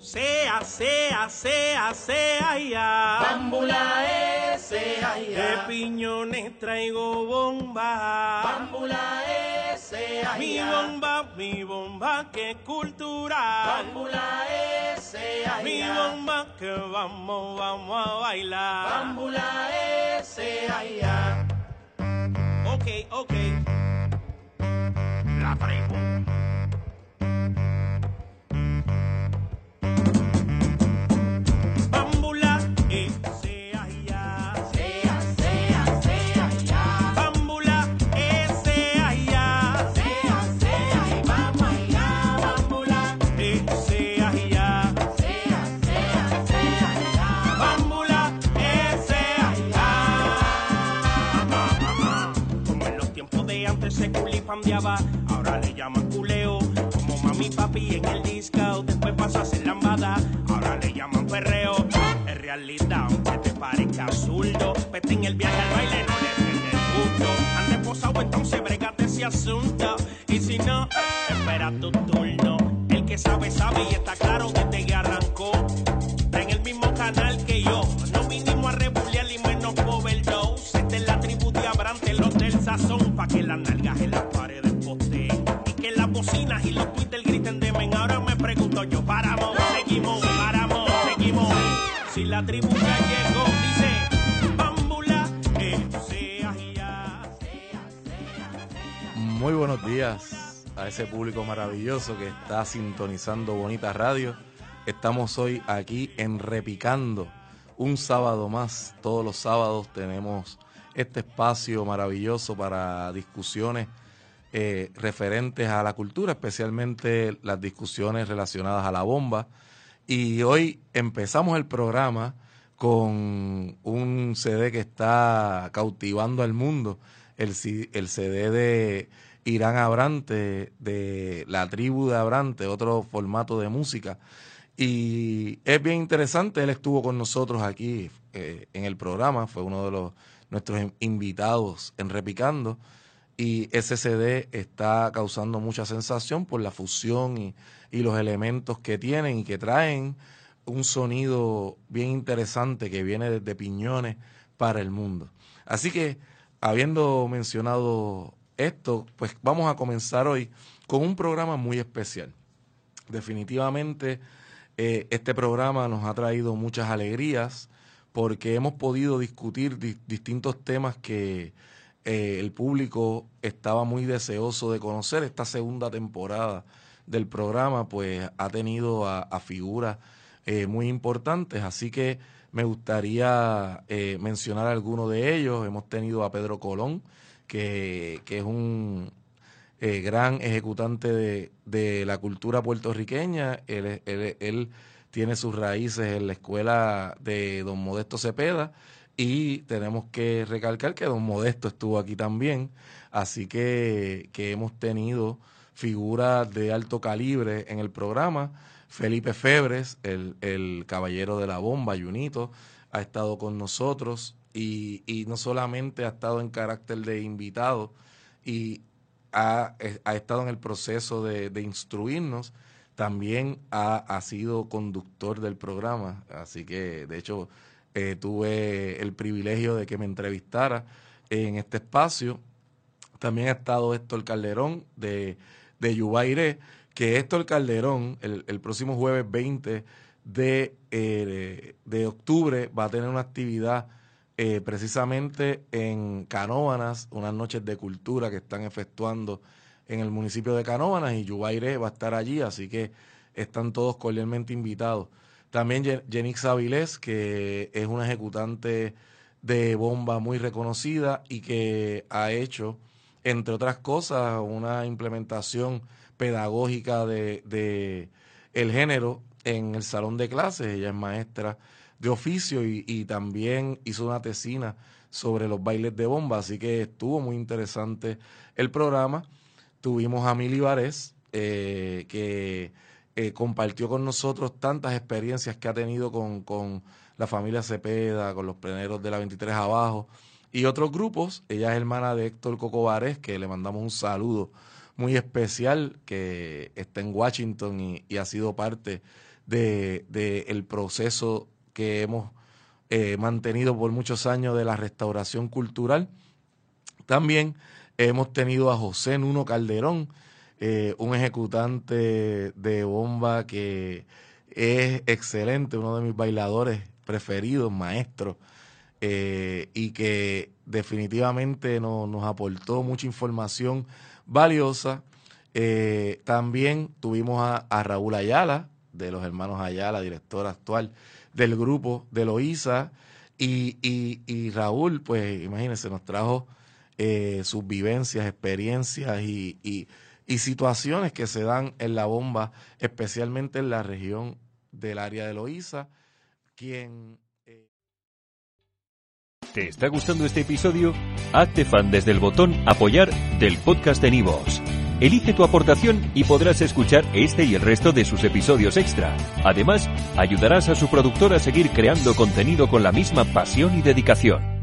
Sea, sea, sea, sea ya. Bámbula es, sea De piñones traigo bomba. Bámbula es, sea Mi bomba, mi bomba, que cultura. Bámbula es, sea Mi bomba, que vamos, vamos a bailar. Bámbula es, sea Ok, ok. La traigo. Tiempos de antes se culifambiaba, ahora le llaman culeo. Como mami papi en el disco, después pasa a ser lambada, ahora le llaman perreo. En realidad, aunque te parezca zurdo, vete en el viaje al baile, no le el gusto. Ande posado, entonces bregate ese asunto. Y si no, espera tu turno. El que sabe, sabe y está claro que arrancó. Está Muy buenos días a ese público maravilloso que está sintonizando Bonita Radio. Estamos hoy aquí en Repicando, un sábado más. Todos los sábados tenemos este espacio maravilloso para discusiones eh, referentes a la cultura, especialmente las discusiones relacionadas a la bomba. Y hoy empezamos el programa con un CD que está cautivando al mundo, el, CD de Irán Abrante, de la tribu de Abrante, otro formato de música. Y es bien interesante, él estuvo con nosotros aquí eh, en el programa, fue uno de los nuestros in- invitados en Repicando. Y ese CD está causando mucha sensación por la fusión y, los elementos que tienen y que traen un sonido bien interesante que viene desde Piñones para el mundo. Así que, habiendo mencionado esto, pues vamos a comenzar hoy con un programa muy especial. Definitivamente, eh, este programa nos ha traído muchas alegrías porque hemos podido discutir di- distintos temas que eh, el público estaba muy deseoso de conocer. Esta segunda temporada del programa, pues ha tenido a, figuras eh, muy importantes, así que me gustaría eh, mencionar algunos de ellos. Hemos tenido a Pedro Colón, que, que es un eh, gran ejecutante de, de la cultura puertorriqueña. Él, él- él tiene sus raíces en la escuela de don Modesto Cepeda y tenemos que recalcar que don Modesto estuvo aquí también. Así que, que hemos tenido figuras de alto calibre en el programa. Felipe Febres, el, el caballero de la bomba, Junito, ha estado con nosotros y, y no solamente ha estado en carácter de invitado y ha, eh, ha estado en el proceso de, de instruirnos, también ha, ha sido conductor del programa. Así que, de hecho, eh, tuve el privilegio de que me entrevistara en este espacio. También ha estado Héctor Calderón de, de Yubairé, que Héctor Calderón, el, el próximo jueves 20 de, eh, de octubre, va a tener una actividad eh, precisamente en Canóvanas, unas noches de cultura que están efectuando en el municipio de Canóvanas y Yubairé va a estar allí, así que están todos cordialmente invitados. También Yenix Avilés, que es una ejecutante de bomba muy reconocida y que ha hecho entre otras cosas, una implementación pedagógica de, de el género en el salón de clases. Ella es maestra de oficio y, también hizo una tesina sobre los bailes de bomba, así que estuvo muy interesante el programa. Tuvimos a Mili Varés, eh, que eh, compartió con nosotros tantas experiencias que ha tenido con, con la familia Cepeda, con los pleneros de la 23 abajo y otros grupos. Ella es hermana de Héctor Cocobares, que le mandamos un saludo muy especial, que está en Washington y, ha sido parte del de, el proceso que hemos eh, mantenido por muchos años de la restauración cultural. También hemos tenido a José Nuno Calderón, eh, un ejecutante de bomba que es excelente, uno de mis bailadores preferidos, maestro, eh, y que definitivamente nos aportó mucha información valiosa. Eh, también tuvimos a, Raúl Ayala, de los hermanos Ayala, director actual del grupo de Loíza, y, y, Raúl, pues imagínense, nos trajo sus vivencias, experiencias y situaciones que se dan en la bomba, especialmente en la región del área de Loíza, quien ¿Te está gustando este episodio? Hazte fan desde el botón Apoyar del podcast de Nivos. Elige tu aportación y podrás escuchar este y el resto de sus episodios extra. Además, ayudarás a su productor a seguir creando contenido con la misma pasión y dedicación.